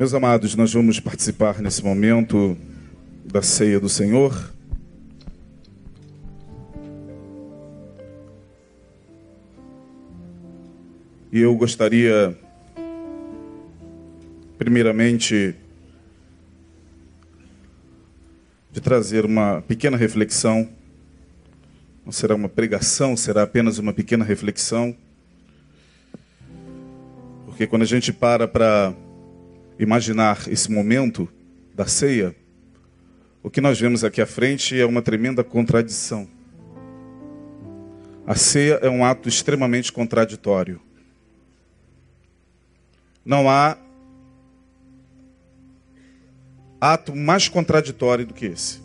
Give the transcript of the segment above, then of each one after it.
Meus amados, nós vamos participar nesse momento da ceia do Senhor. E eu gostaria, primeiramente, de trazer uma pequena reflexão. Não será uma pregação, será apenas uma pequena reflexão. Porque quando a gente para para imaginar esse momento da ceia, o que nós vemos aqui à frente é uma tremenda contradição. A ceia é um ato extremamente contraditório. Não há ato mais contraditório do que esse.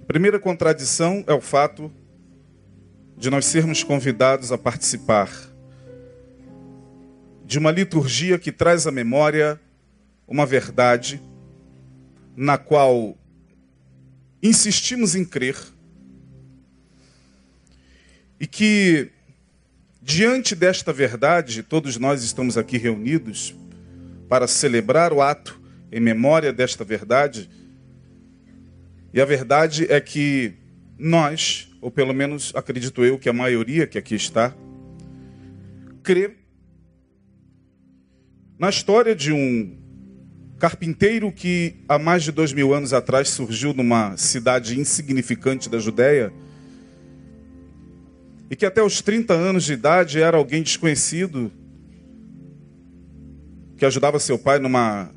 A primeira contradição é o fato de nós sermos convidados a participar de uma liturgia que traz à memória uma verdade na qual insistimos em crer e que, diante desta verdade, todos nós estamos aqui reunidos para celebrar o ato em memória desta verdade. E a verdade é que nós, ou pelo menos acredito eu que a maioria que aqui está, crê na história de um carpinteiro que há mais de dois mil anos atrás surgiu numa cidade insignificante da Judéia e que até os 30 anos de idade era alguém desconhecido que ajudava seu pai numa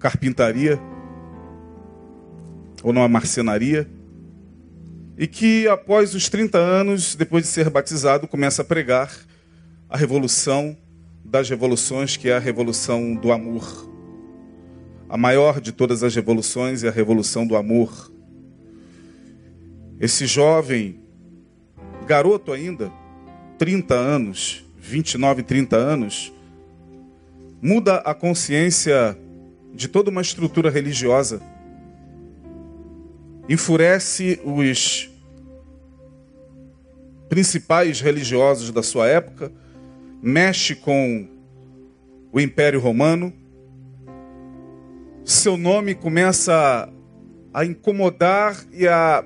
carpintaria ou numa marcenaria e que após os 30 anos, depois de ser batizado, começa a pregar a revolução das revoluções, que é a revolução do amor. A maior de todas as revoluções é a revolução do amor. Esse jovem, garoto ainda, 30 anos, 29, 30 anos, muda a consciência de toda uma estrutura religiosa, enfurece os principais religiosos da sua época, mexe com o Império Romano, seu nome começa a incomodar e a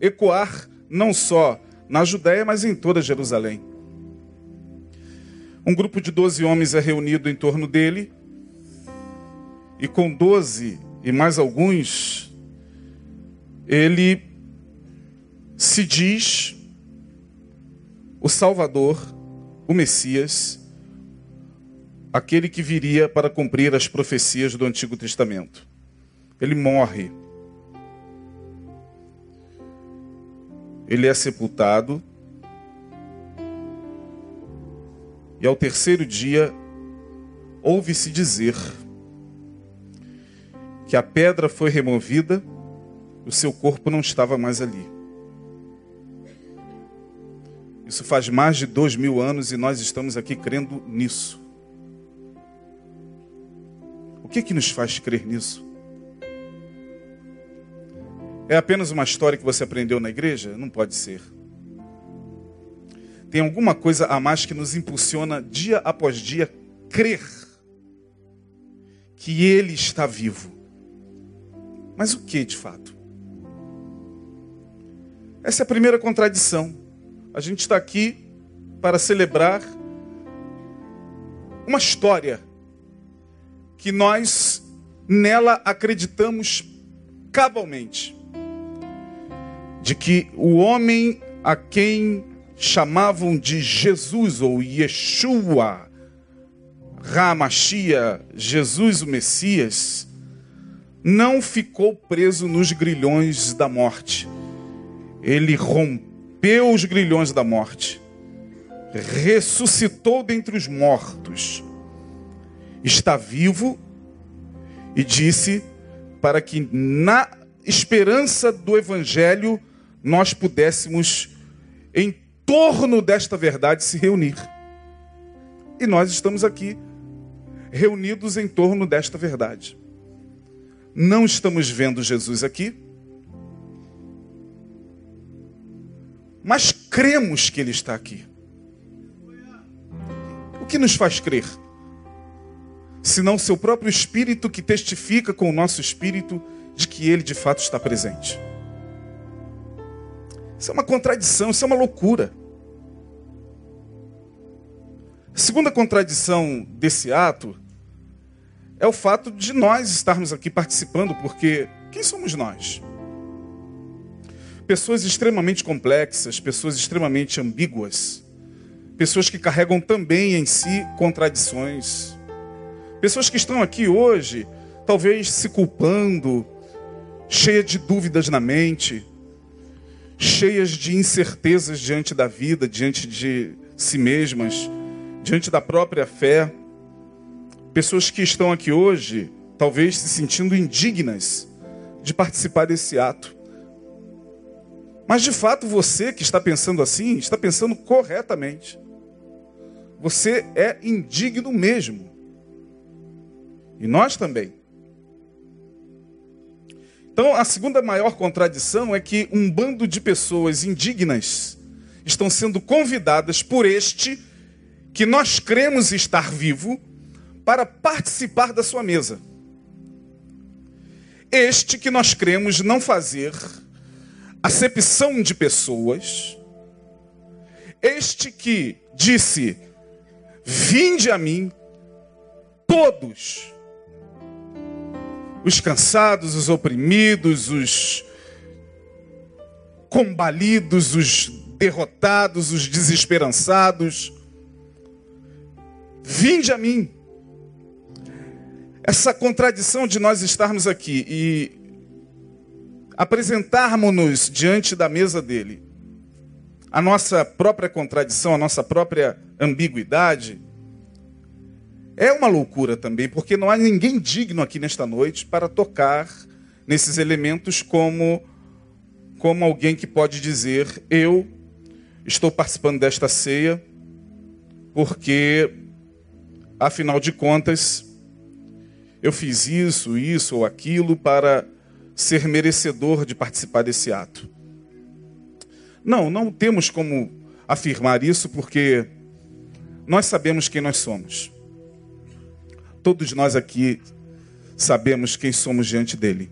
ecoar não só na Judéia, mas em toda Jerusalém. Um grupo de doze homens é reunido em torno dele, e com doze e mais alguns, ele se diz o Salvador o Messias, aquele que viria para cumprir as profecias do Antigo Testamento. Ele morre. Ele é sepultado. E ao terceiro dia, ouve-se dizer que a pedra foi removida, o seu corpo não estava mais ali. Isso faz mais de dois mil anos e nós estamos aqui crendo nisso. O que que nos faz crer nisso? É apenas uma história que você aprendeu na igreja? Não pode ser. Tem alguma coisa a mais que nos impulsiona dia após dia crer que Ele está vivo. Mas o que de fato? Essa é a primeira contradição. A gente está aqui para celebrar uma história que nós nela acreditamos cabalmente. De que o homem a quem chamavam de Jesus ou Yeshua, Ramachia, Jesus o Messias, não ficou preso nos grilhões da morte. Ele rompeu rompeu os grilhões da morte, ressuscitou dentre os mortos, está vivo e disse para que na esperança do Evangelho nós pudéssemos, em torno desta verdade, se reunir. E nós estamos aqui, reunidos em torno desta verdade. Não estamos vendo Jesus aqui, mas cremos que Ele está aqui. O que nos faz crer? senão seu próprio espírito que testifica com o nosso espírito de que ele de fato está presente. Isso é uma contradição, isso é uma loucura. A segunda contradição desse ato é o fato de nós estarmos aqui participando, porque quem somos nós? Pessoas extremamente complexas, pessoas extremamente ambíguas, pessoas que carregam também em si contradições, pessoas que estão aqui hoje, talvez se culpando, cheia de dúvidas na mente, cheias de incertezas diante da vida, diante de si mesmas, diante da própria fé. Pessoas que estão aqui hoje, talvez se sentindo indignas de participar desse ato. Mas de fato você que está pensando assim, está pensando corretamente. Você é indigno mesmo. E nós também. Então, a segunda maior contradição é que um bando de pessoas indignas estão sendo convidadas por este que nós cremos estar vivo para participar da sua mesa. Este que nós cremos não fazer acepção de pessoas. Este que disse: Vinde a mim, todos os cansados, os oprimidos, os combalidos, os derrotados, os desesperançados. Vinde a mim. Essa contradição de nós estarmos aqui e apresentarmos-nos diante da mesa dele, a nossa própria contradição, a nossa própria ambiguidade, é uma loucura também, porque não há ninguém digno aqui nesta noite para tocar nesses elementos como como alguém que pode dizer: "Eu estou participando desta ceia porque afinal de contas eu fiz isso, isso ou aquilo para ser merecedor de participar desse ato". Não, não temos como afirmar isso porque nós sabemos quem nós somos. Todos nós aqui sabemos quem somos diante dele.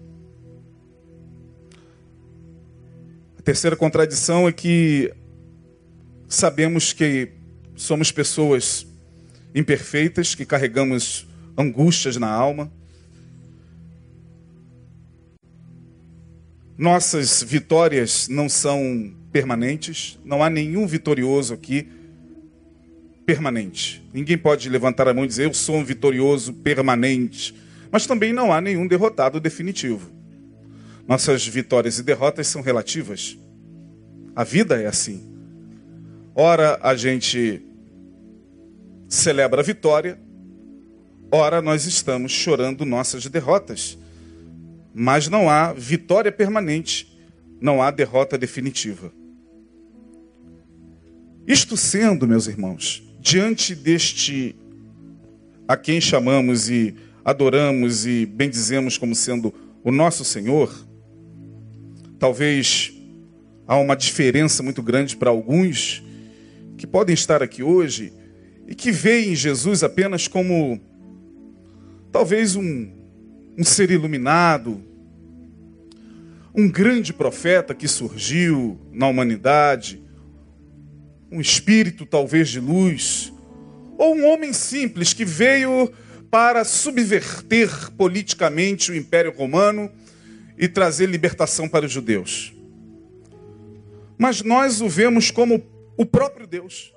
A terceira contradição é que sabemos que somos pessoas imperfeitas, que carregamos angústias na alma. Nossas vitórias não são permanentes, não há nenhum vitorioso aqui permanente. Ninguém pode levantar a mão e dizer eu sou um vitorioso permanente. Mas também não há nenhum derrotado definitivo. Nossas vitórias e derrotas são relativas. A vida é assim. Ora a gente celebra a vitória, ora nós estamos chorando nossas derrotas. Mas não há vitória permanente, não há derrota definitiva. Isto sendo, meus irmãos, diante deste a quem chamamos e adoramos e bendizemos como sendo o nosso Senhor, talvez há uma diferença muito grande para alguns que podem estar aqui hoje e que veem Jesus apenas como talvez um, um ser iluminado, um grande profeta que surgiu na humanidade, um espírito talvez de luz, ou um homem simples que veio para subverter politicamente o Império Romano e trazer libertação para os judeus. Mas nós o vemos como o próprio Deus.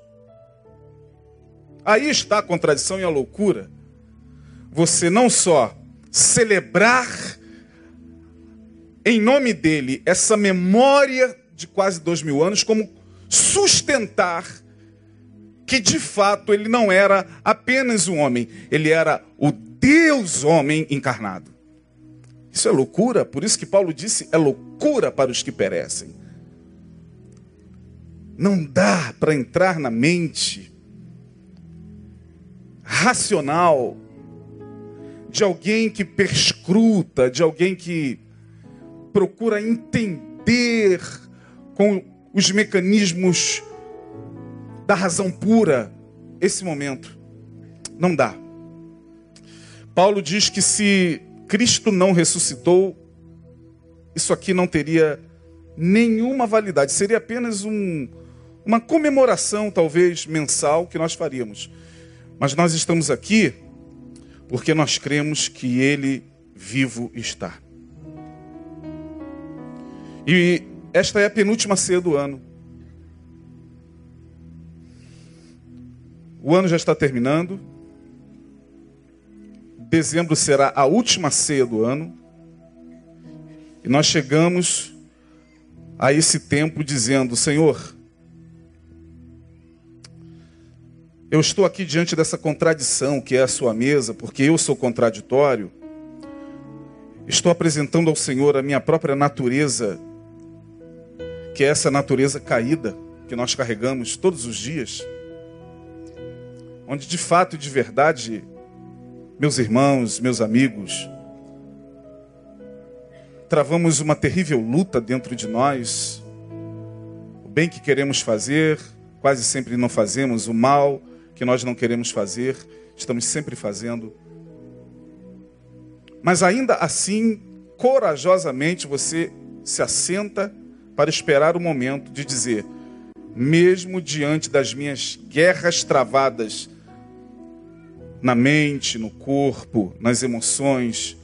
Aí está a contradição e a loucura. Você não só celebrar em nome dele essa memória de quase dois mil anos, como sustentar que de fato ele não era apenas um homem, ele era o Deus homem encarnado. Isso é loucura, por isso que Paulo disse: é loucura para os que perecem. Não dá para entrar na mente racional de alguém que perscruta, de alguém que procura entender com os mecanismos da razão pura esse momento. Não dá. Paulo diz que se Cristo não ressuscitou, isso aqui não teria nenhuma validade, seria apenas um, uma comemoração, talvez mensal, que nós faríamos. Mas nós estamos aqui porque nós cremos que Ele vivo está. E esta é a penúltima ceia do ano. O ano já está terminando. Dezembro será a última ceia do ano. E nós chegamos a esse tempo dizendo: Senhor, eu estou aqui diante dessa contradição que é a sua mesa, porque eu sou contraditório. Estou apresentando ao Senhor a minha própria natureza, que é essa natureza caída que nós carregamos todos os dias onde de fato e de verdade, meus irmãos, meus amigos, travamos uma terrível luta dentro de nós. O bem que queremos fazer, quase sempre não fazemos, o mal que nós não queremos fazer, estamos sempre fazendo. Mas ainda assim, corajosamente você se assenta para esperar o momento de dizer: mesmo diante das minhas guerras travadas, na mente, no corpo, nas emoções,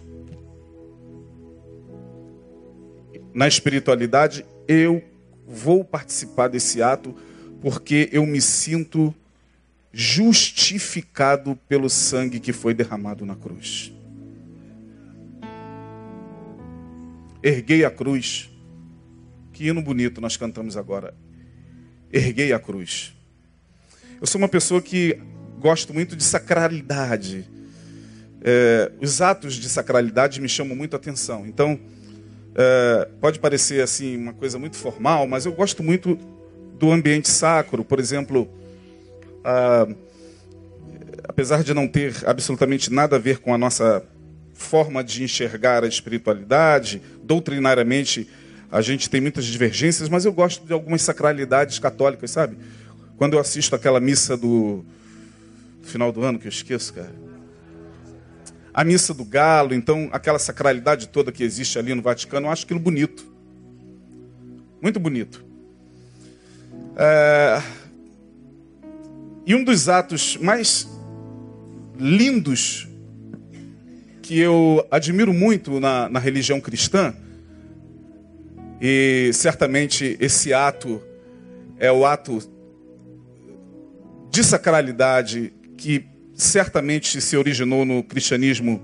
na espiritualidade, eu vou participar desse ato porque eu me sinto justificado pelo sangue que foi derramado na cruz. Erguei a cruz. Que hino bonito nós cantamos agora. Erguei a cruz. Eu sou uma pessoa que gosto muito de sacralidade. É, os atos de sacralidade me chamam muito a atenção. Então, é, pode parecer assim uma coisa muito formal, mas eu gosto muito do ambiente sacro. Por exemplo, apesar de não ter absolutamente nada a ver com a nossa forma de enxergar a espiritualidade, doutrinariamente a gente tem muitas divergências, mas eu gosto de algumas sacralidades católicas, sabe? Quando eu assisto aquela missa do final do ano que eu esqueço, cara. A missa do galo, então aquela sacralidade toda que existe ali no Vaticano, eu acho aquilo bonito. Muito bonito. É... E um dos atos mais lindos que eu admiro muito na, na religião cristã, e certamente esse ato é o ato de sacralidade que certamente se originou no cristianismo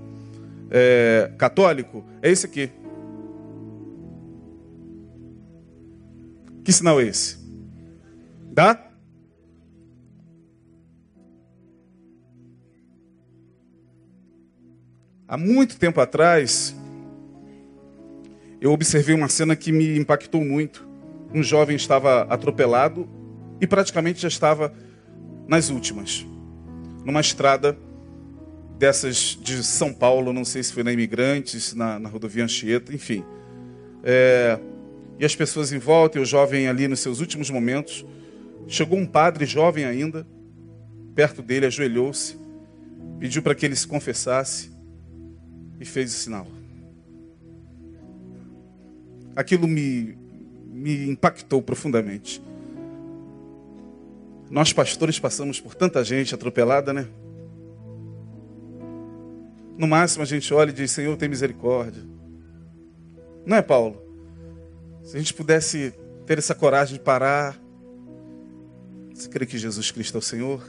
é, católico, é esse aqui. Que sinal é esse? Dá? Há muito tempo atrás, eu observei uma cena que me impactou muito. Um jovem estava atropelado e praticamente já estava nas últimas numa estrada dessas de São Paulo, não sei se foi na Imigrantes, na, na rodovia Anchieta, enfim. É, e as pessoas em volta, e o jovem ali nos seus últimos momentos. Chegou um padre jovem ainda, perto dele, ajoelhou-se, pediu para que ele se confessasse e fez o sinal. Aquilo me, me impactou profundamente. Nós pastores passamos por tanta gente atropelada, né? No máximo a gente olha e diz: Senhor, tem misericórdia. Não é, Paulo? Se a gente pudesse ter essa coragem de parar, você crê que Jesus Cristo é o Senhor?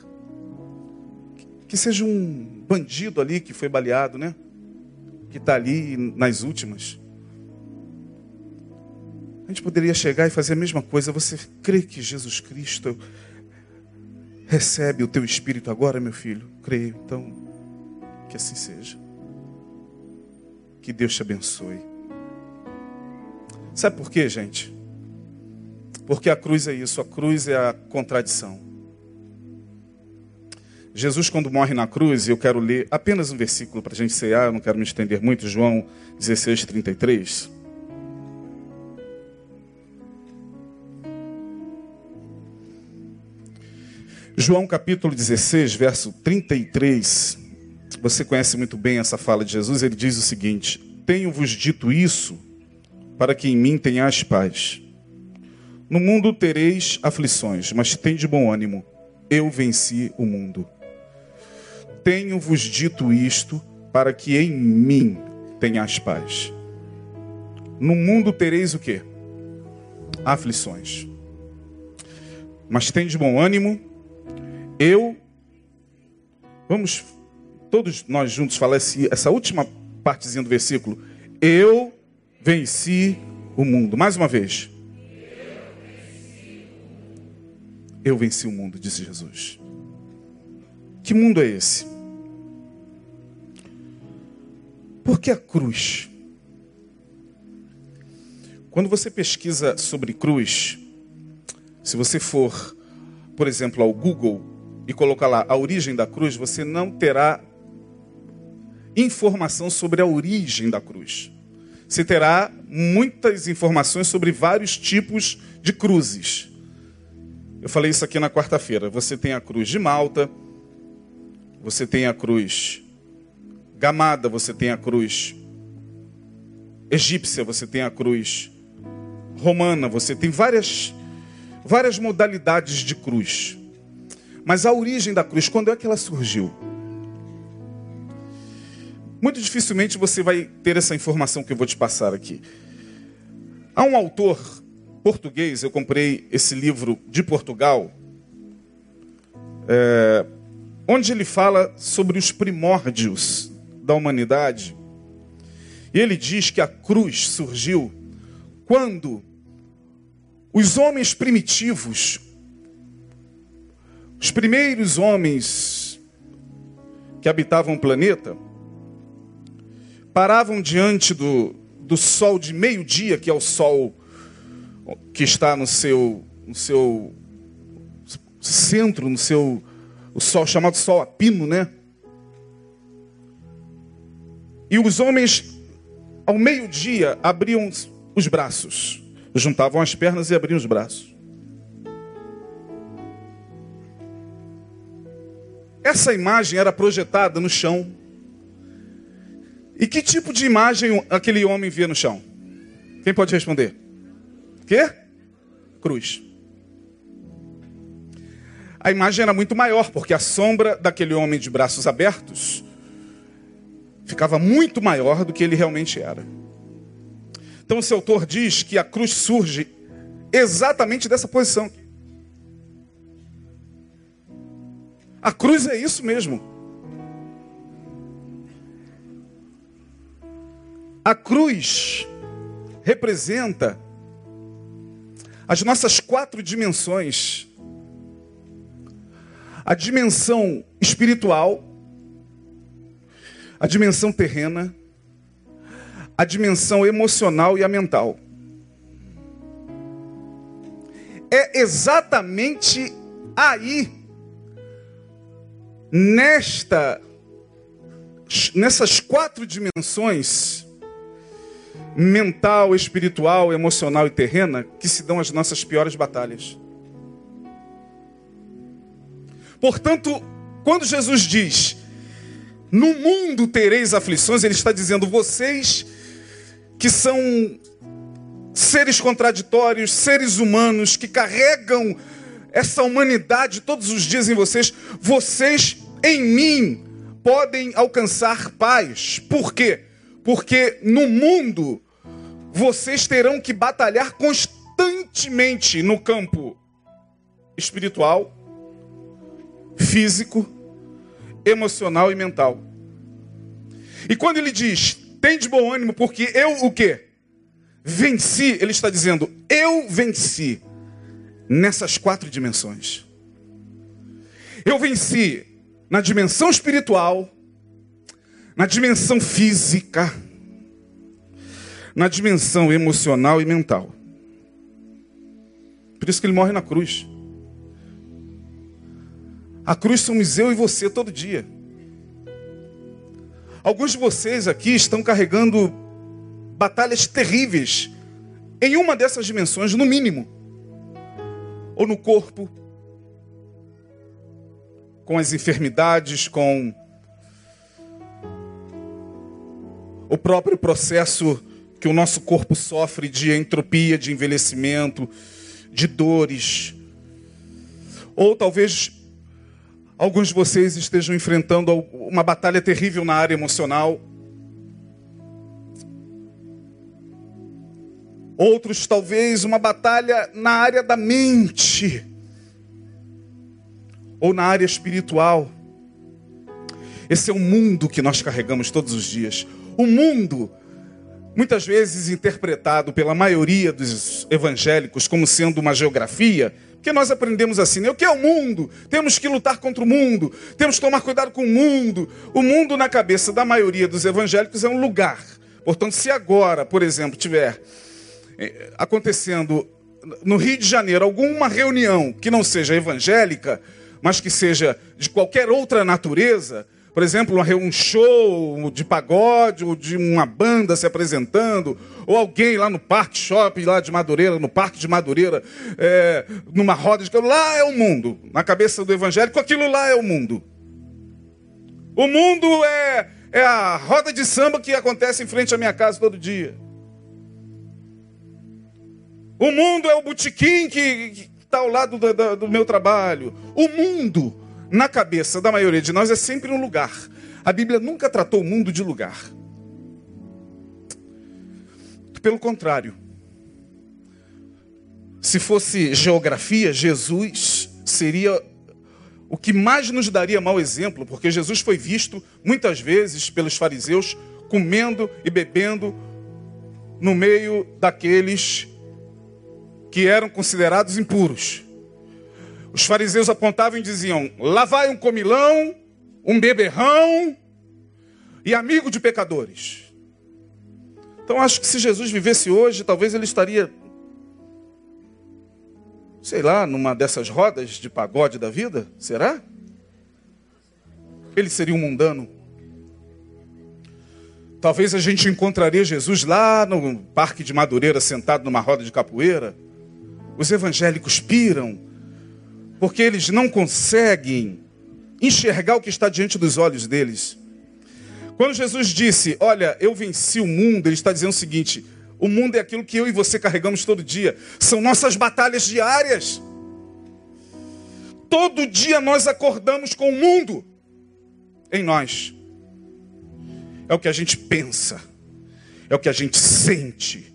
Que seja um bandido ali que foi baleado, né? Que está ali nas últimas. A gente poderia chegar e fazer a mesma coisa. Você crê que Jesus Cristo Recebe o teu espírito agora, meu filho. Creio. Então, que assim seja. Que Deus te abençoe. Sabe por quê, gente? Porque a cruz é isso, a cruz é a contradição. Jesus, quando morre na cruz, eu quero ler apenas um versículo para a gente cear, eu não quero me estender muito, João 16, 33. João capítulo 16, verso 33. Você conhece muito bem essa fala de Jesus, ele diz o seguinte: Tenho-vos dito isso para que em mim tenhais paz. No mundo tereis aflições, mas tem de bom ânimo. Eu venci o mundo. Tenho-vos dito isto para que em mim tenhas paz. No mundo tereis o quê? Aflições. Mas tem de bom ânimo. Eu Vamos todos nós juntos falar esse, essa última partezinha do versículo. Eu venci o mundo. Mais uma vez. Eu venci o mundo, disse Jesus. Que mundo é esse? Por que a cruz? Quando você pesquisa sobre cruz, se você for, por exemplo, ao Google e colocar lá a origem da cruz, você não terá informação sobre a origem da cruz. Você terá muitas informações sobre vários tipos de cruzes. Eu falei isso aqui na quarta-feira. Você tem a cruz de Malta, você tem a cruz gamada, você tem a cruz egípcia, você tem a cruz romana, você tem várias várias modalidades de cruz. Mas a origem da cruz, quando é que ela surgiu? Muito dificilmente você vai ter essa informação que eu vou te passar aqui. Há um autor português, eu comprei esse livro de Portugal, é, onde ele fala sobre os primórdios da humanidade. E ele diz que a cruz surgiu quando os homens primitivos os primeiros homens que habitavam o planeta paravam diante do, do sol de meio-dia, que é o sol que está no seu, no seu centro, no seu o sol chamado sol a pino, né? E os homens ao meio-dia abriam os braços, juntavam as pernas e abriam os braços. Essa imagem era projetada no chão. E que tipo de imagem aquele homem via no chão? Quem pode responder? Quê? Cruz. A imagem era muito maior, porque a sombra daquele homem de braços abertos ficava muito maior do que ele realmente era. Então, esse autor diz que a cruz surge exatamente dessa posição. A cruz é isso mesmo. A cruz representa as nossas quatro dimensões: a dimensão espiritual, a dimensão terrena, a dimensão emocional e a mental. É exatamente aí nesta nessas quatro dimensões mental, espiritual, emocional e terrena que se dão as nossas piores batalhas. Portanto, quando Jesus diz: "No mundo tereis aflições", ele está dizendo: "Vocês que são seres contraditórios, seres humanos que carregam essa humanidade todos os dias em vocês, vocês em mim podem alcançar paz. Por quê? Porque no mundo vocês terão que batalhar constantemente no campo espiritual, físico, emocional e mental. E quando ele diz, tem de bom ânimo, porque eu o quê? Venci, ele está dizendo, eu venci nessas quatro dimensões. Eu venci na dimensão espiritual, na dimensão física, na dimensão emocional e mental. Por isso que ele morre na cruz. A cruz somos eu e você todo dia. Alguns de vocês aqui estão carregando batalhas terríveis em uma dessas dimensões, no mínimo. Ou no corpo, com as enfermidades, com o próprio processo que o nosso corpo sofre de entropia, de envelhecimento, de dores. Ou talvez alguns de vocês estejam enfrentando uma batalha terrível na área emocional. Outros, talvez, uma batalha na área da mente ou na área espiritual. Esse é o mundo que nós carregamos todos os dias. O mundo, muitas vezes interpretado pela maioria dos evangélicos como sendo uma geografia, porque nós aprendemos assim, né? o que é o mundo? Temos que lutar contra o mundo, temos que tomar cuidado com o mundo. O mundo, na cabeça da maioria dos evangélicos, é um lugar. Portanto, se agora, por exemplo, tiver eh, acontecendo no Rio de Janeiro alguma reunião que não seja evangélica, mas que seja de qualquer outra natureza, por exemplo, um show de pagode, ou de uma banda se apresentando, ou alguém lá no Parque Shopping, lá de Madureira, no Parque de Madureira, é, numa roda de. Lá é o mundo. Na cabeça do evangélico, aquilo lá é o mundo. O mundo é, é a roda de samba que acontece em frente à minha casa todo dia. O mundo é o botequim que, está ao lado do, do, do meu trabalho. O mundo, na cabeça da maioria de nós, é sempre um lugar. A Bíblia nunca tratou o mundo de lugar. Pelo contrário, se fosse geografia, Jesus seria o que mais nos daria mau exemplo, porque Jesus foi visto muitas vezes pelos fariseus comendo e bebendo no meio daqueles que eram considerados impuros. Os fariseus apontavam e diziam: lá vai um comilão, um beberrão e amigo de pecadores. Então acho que se Jesus vivesse hoje, talvez ele estaria, sei lá, numa dessas rodas de pagode da vida? Será? Ele seria um mundano. Talvez a gente encontraria Jesus lá no Parque de Madureira, sentado numa roda de capoeira os evangélicos piram porque eles não conseguem enxergar o que está diante dos olhos deles. Quando Jesus disse, Olha, eu venci o mundo, ele está dizendo o seguinte: o mundo é aquilo que eu e você carregamos todo dia, são nossas batalhas diárias. Todo dia nós acordamos com o mundo em nós. É o que a gente pensa, é o que a gente sente,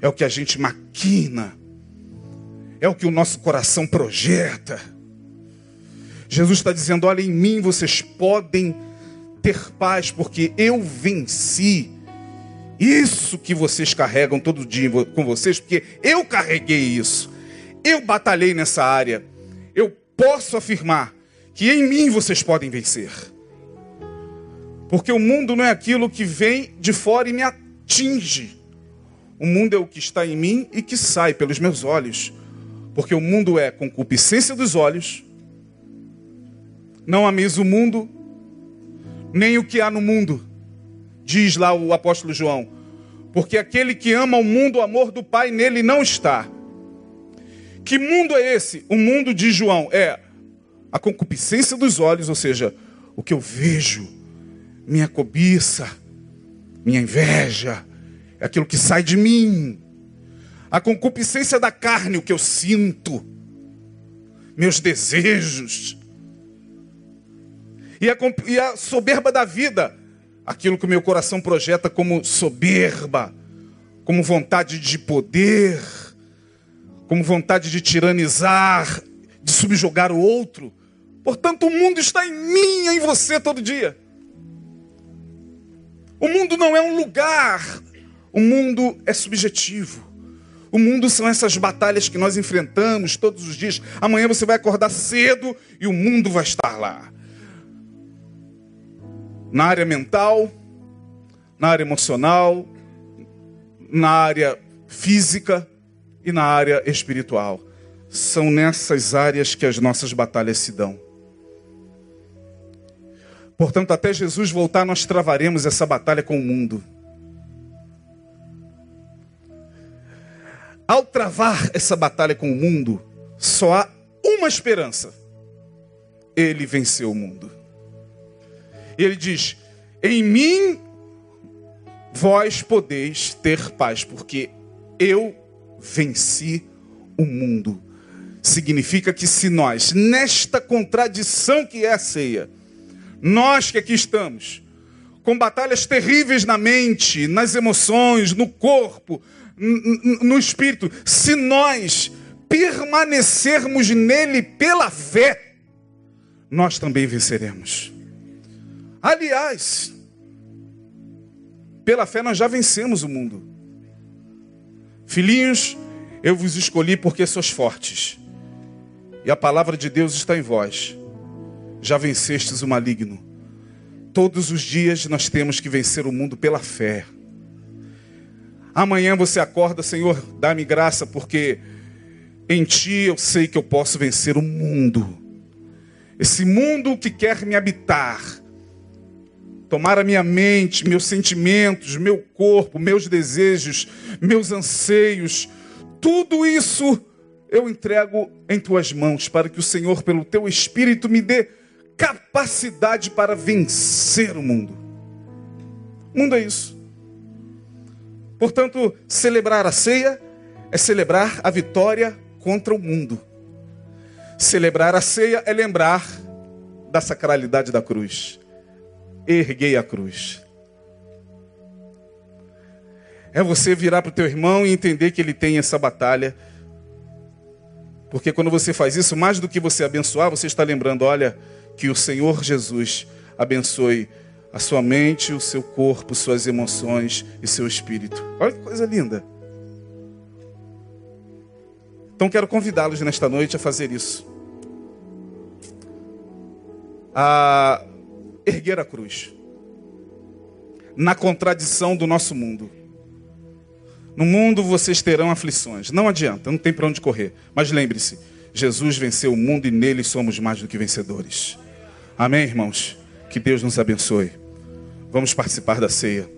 é o que a gente maquina é o que o nosso coração projeta. Jesus está dizendo: olha, em mim vocês podem ter paz, porque eu venci. Isso que vocês carregam todo dia com vocês, porque eu carreguei isso. Eu batalhei nessa área. Eu posso afirmar que em mim vocês podem vencer. Porque o mundo não é aquilo que vem de fora e me atinge. O mundo é o que está em mim e que sai pelos meus olhos. Porque o mundo é concupiscência dos olhos, não ameis o mundo, nem o que há no mundo, diz lá o apóstolo João. Porque aquele que ama o mundo, o amor do Pai nele não está. Que mundo é esse? O mundo de João é a concupiscência dos olhos, ou seja, o que eu vejo, minha cobiça, minha inveja, é aquilo que sai de mim. A concupiscência da carne, o que eu sinto, meus desejos. E a, e a soberba da vida, aquilo que o meu coração projeta como soberba, como vontade de poder, como vontade de tiranizar, de subjugar o outro. Portanto, o mundo está em mim em você todo dia. O mundo não é um lugar, o mundo é subjetivo. O mundo são essas batalhas que nós enfrentamos todos os dias. Amanhã você vai acordar cedo e o mundo vai estar lá. Na área mental, na área emocional, na área física e na área espiritual. São nessas áreas que as nossas batalhas se dão. Portanto, até Jesus voltar, nós travaremos essa batalha com o mundo. Ao travar essa batalha com o mundo, só há uma esperança. Ele venceu o mundo. Ele diz: Em mim vós podeis ter paz, porque eu venci o mundo. Significa que se nós, nesta contradição que é a ceia, nós que aqui estamos, com batalhas terríveis na mente, nas emoções, no corpo, no espírito, se nós permanecermos nele pela fé, nós também venceremos. Aliás, pela fé nós já vencemos o mundo. Filhinhos, eu vos escolhi porque sois fortes. E a palavra de Deus está em vós. Já vencestes o maligno. Todos os dias nós temos que vencer o mundo pela fé. Amanhã você acorda, Senhor, dá-me graça, porque em Ti eu sei que eu posso vencer o mundo. Esse mundo que quer me habitar, tomar a minha mente, meus sentimentos, meu corpo, meus desejos, meus anseios, tudo isso eu entrego em tuas mãos, para que o Senhor, pelo teu Espírito, me dê capacidade para vencer o mundo. O mundo é isso. Portanto, celebrar a ceia é celebrar a vitória contra o mundo. Celebrar a ceia é lembrar da sacralidade da cruz. Erguei a cruz. É você virar para o teu irmão e entender que ele tem essa batalha. Porque quando você faz isso, mais do que você abençoar, você está lembrando, olha, que o Senhor Jesus abençoe a sua mente, o seu corpo, suas emoções e seu espírito. Olha que coisa linda. Então quero convidá-los nesta noite a fazer isso. A erguer a cruz. Na contradição do nosso mundo. No mundo vocês terão aflições. Não adianta, não tem para onde correr. Mas lembre-se, Jesus venceu o mundo e nele somos mais do que vencedores. Amém, irmãos? Que Deus nos abençoe. Vamos participar da ceia.